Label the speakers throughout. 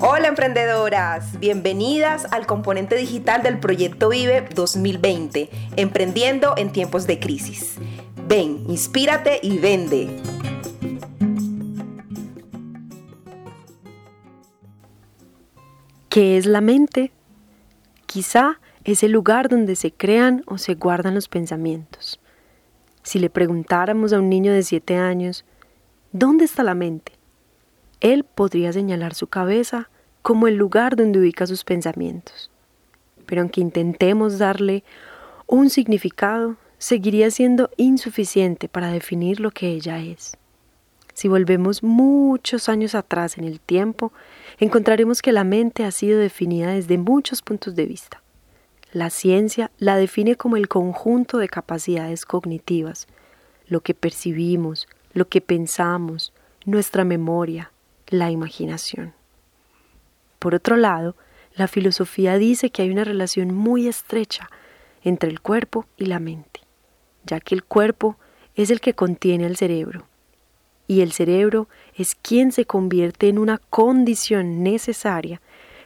Speaker 1: Hola emprendedoras, bienvenidas al componente digital del proyecto Vive 2020, emprendiendo en tiempos de crisis. Ven, inspírate y vende.
Speaker 2: ¿Qué es la mente? Quizá es el lugar donde se crean o se guardan los pensamientos. Si le preguntáramos a un niño de 7 años, ¿dónde está la mente? Él podría señalar su cabeza como el lugar donde ubica sus pensamientos. Pero aunque intentemos darle un significado, seguiría siendo insuficiente para definir lo que ella es. Si volvemos muchos años atrás en el tiempo, encontraremos que la mente ha sido definida desde muchos puntos de vista. La ciencia la define como el conjunto de capacidades cognitivas, lo que percibimos, lo que pensamos, nuestra memoria, la imaginación. Por otro lado, la filosofía dice que hay una relación muy estrecha entre el cuerpo y la mente, ya que el cuerpo es el que contiene el cerebro, y el cerebro es quien se convierte en una condición necesaria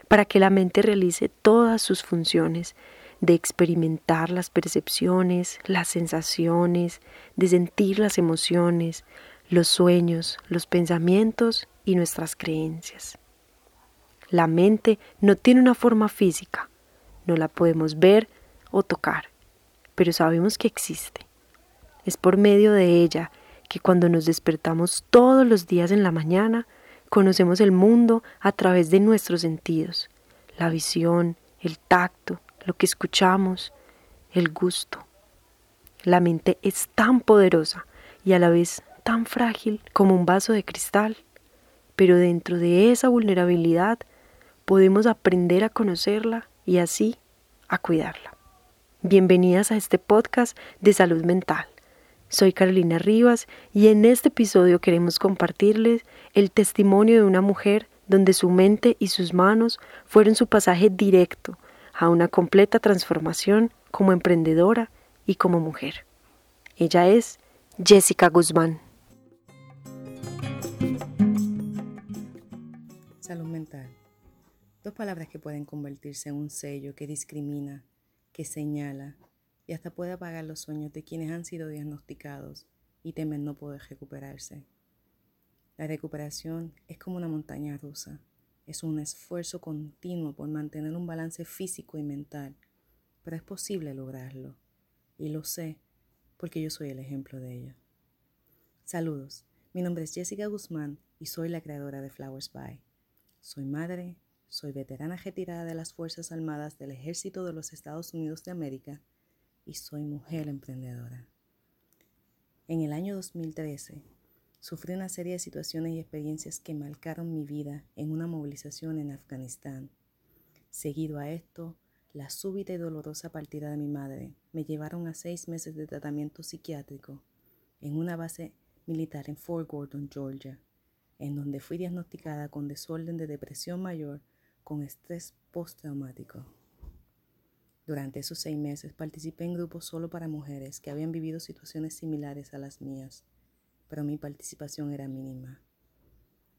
Speaker 2: para que la mente realice todas sus funciones de experimentar las percepciones, las sensaciones, de sentir las emociones, los sueños, los pensamientos y nuestras creencias. La mente no tiene una forma física, no la podemos ver o tocar, pero sabemos que existe. Es por medio de ella que cuando nos despertamos todos los días en la mañana, conocemos el mundo a través de nuestros sentidos, la visión, el tacto, lo que escuchamos, el gusto. La mente es tan poderosa y a la vez tan frágil como un vaso de cristal, pero dentro de esa vulnerabilidad podemos aprender a conocerla y así a cuidarla. Bienvenidas a este podcast de salud mental. Soy Carolina Rivas y en este episodio queremos compartirles el testimonio de una mujer donde su mente y sus manos fueron su pasaje directo a una completa transformación como emprendedora y como mujer. Ella es Jessica Guzmán.
Speaker 3: Dos palabras que pueden convertirse en un sello que discrimina, que señala y hasta puede apagar los sueños de quienes han sido diagnosticados y temen no poder recuperarse. La recuperación es como una montaña rusa. Es un esfuerzo continuo por mantener un balance físico y mental, pero es posible lograrlo. Y lo sé porque yo soy el ejemplo de ello. Saludos, mi nombre es Jessica Guzmán y soy la creadora de Flowers By. Soy madre, soy veterana retirada de las Fuerzas Armadas del Ejército de los Estados Unidos de América y soy mujer emprendedora. En el año 2013, sufrí una serie de situaciones y experiencias que marcaron mi vida en una movilización en Afganistán. Seguido a esto, la súbita y dolorosa partida de mi madre me llevaron a seis meses de tratamiento psiquiátrico en una base militar en Fort Gordon, Georgia en donde fui diagnosticada con desorden de depresión mayor con estrés postraumático. Durante esos seis meses participé en grupos solo para mujeres que habían vivido situaciones similares a las mías, pero mi participación era mínima,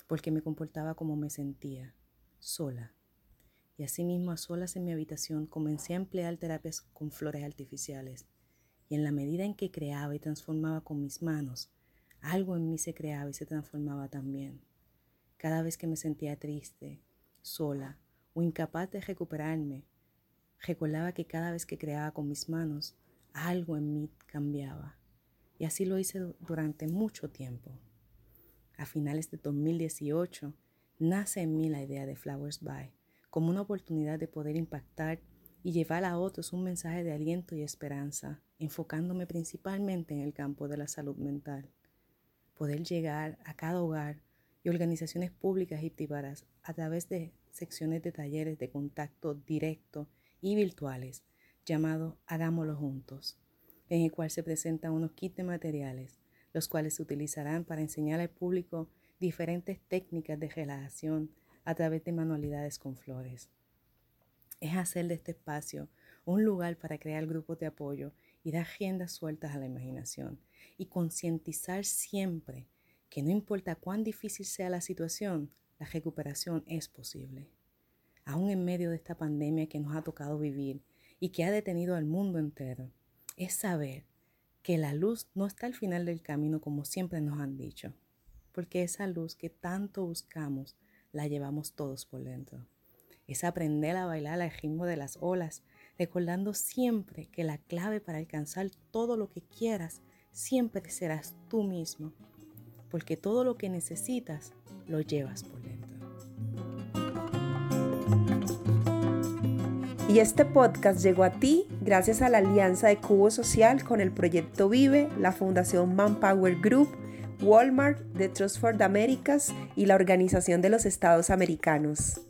Speaker 3: porque me comportaba como me sentía, sola. Y asimismo a solas en mi habitación comencé a emplear terapias con flores artificiales, y en la medida en que creaba y transformaba con mis manos, algo en mí se creaba y se transformaba también. Cada vez que me sentía triste, sola o incapaz de recuperarme, recordaba que cada vez que creaba con mis manos, algo en mí cambiaba. Y así lo hice durante mucho tiempo. A finales de 2018, nace en mí la idea de Flowers By como una oportunidad de poder impactar y llevar a otros un mensaje de aliento y esperanza, enfocándome principalmente en el campo de la salud mental poder llegar a cada hogar y organizaciones públicas y privadas a través de secciones de talleres de contacto directo y virtuales llamado Hagámoslo Juntos, en el cual se presentan unos kits de materiales, los cuales se utilizarán para enseñar al público diferentes técnicas de relajación a través de manualidades con flores. Es hacer de este espacio un lugar para crear grupos de apoyo y dar riendas sueltas a la imaginación y concientizar siempre que no importa cuán difícil sea la situación, la recuperación es posible. Aún en medio de esta pandemia que nos ha tocado vivir y que ha detenido al mundo entero, es saber que la luz no está al final del camino como siempre nos han dicho, porque esa luz que tanto buscamos la llevamos todos por dentro. Es aprender a bailar al ritmo de las olas, recordando siempre que la clave para alcanzar todo lo que quieras siempre serás tú mismo, porque todo lo que necesitas lo llevas por dentro.
Speaker 1: Y este podcast llegó a ti gracias a la alianza de Cubo Social con el proyecto Vive, la Fundación Manpower Group, Walmart, The Trust for the Americas y la Organización de los Estados Americanos.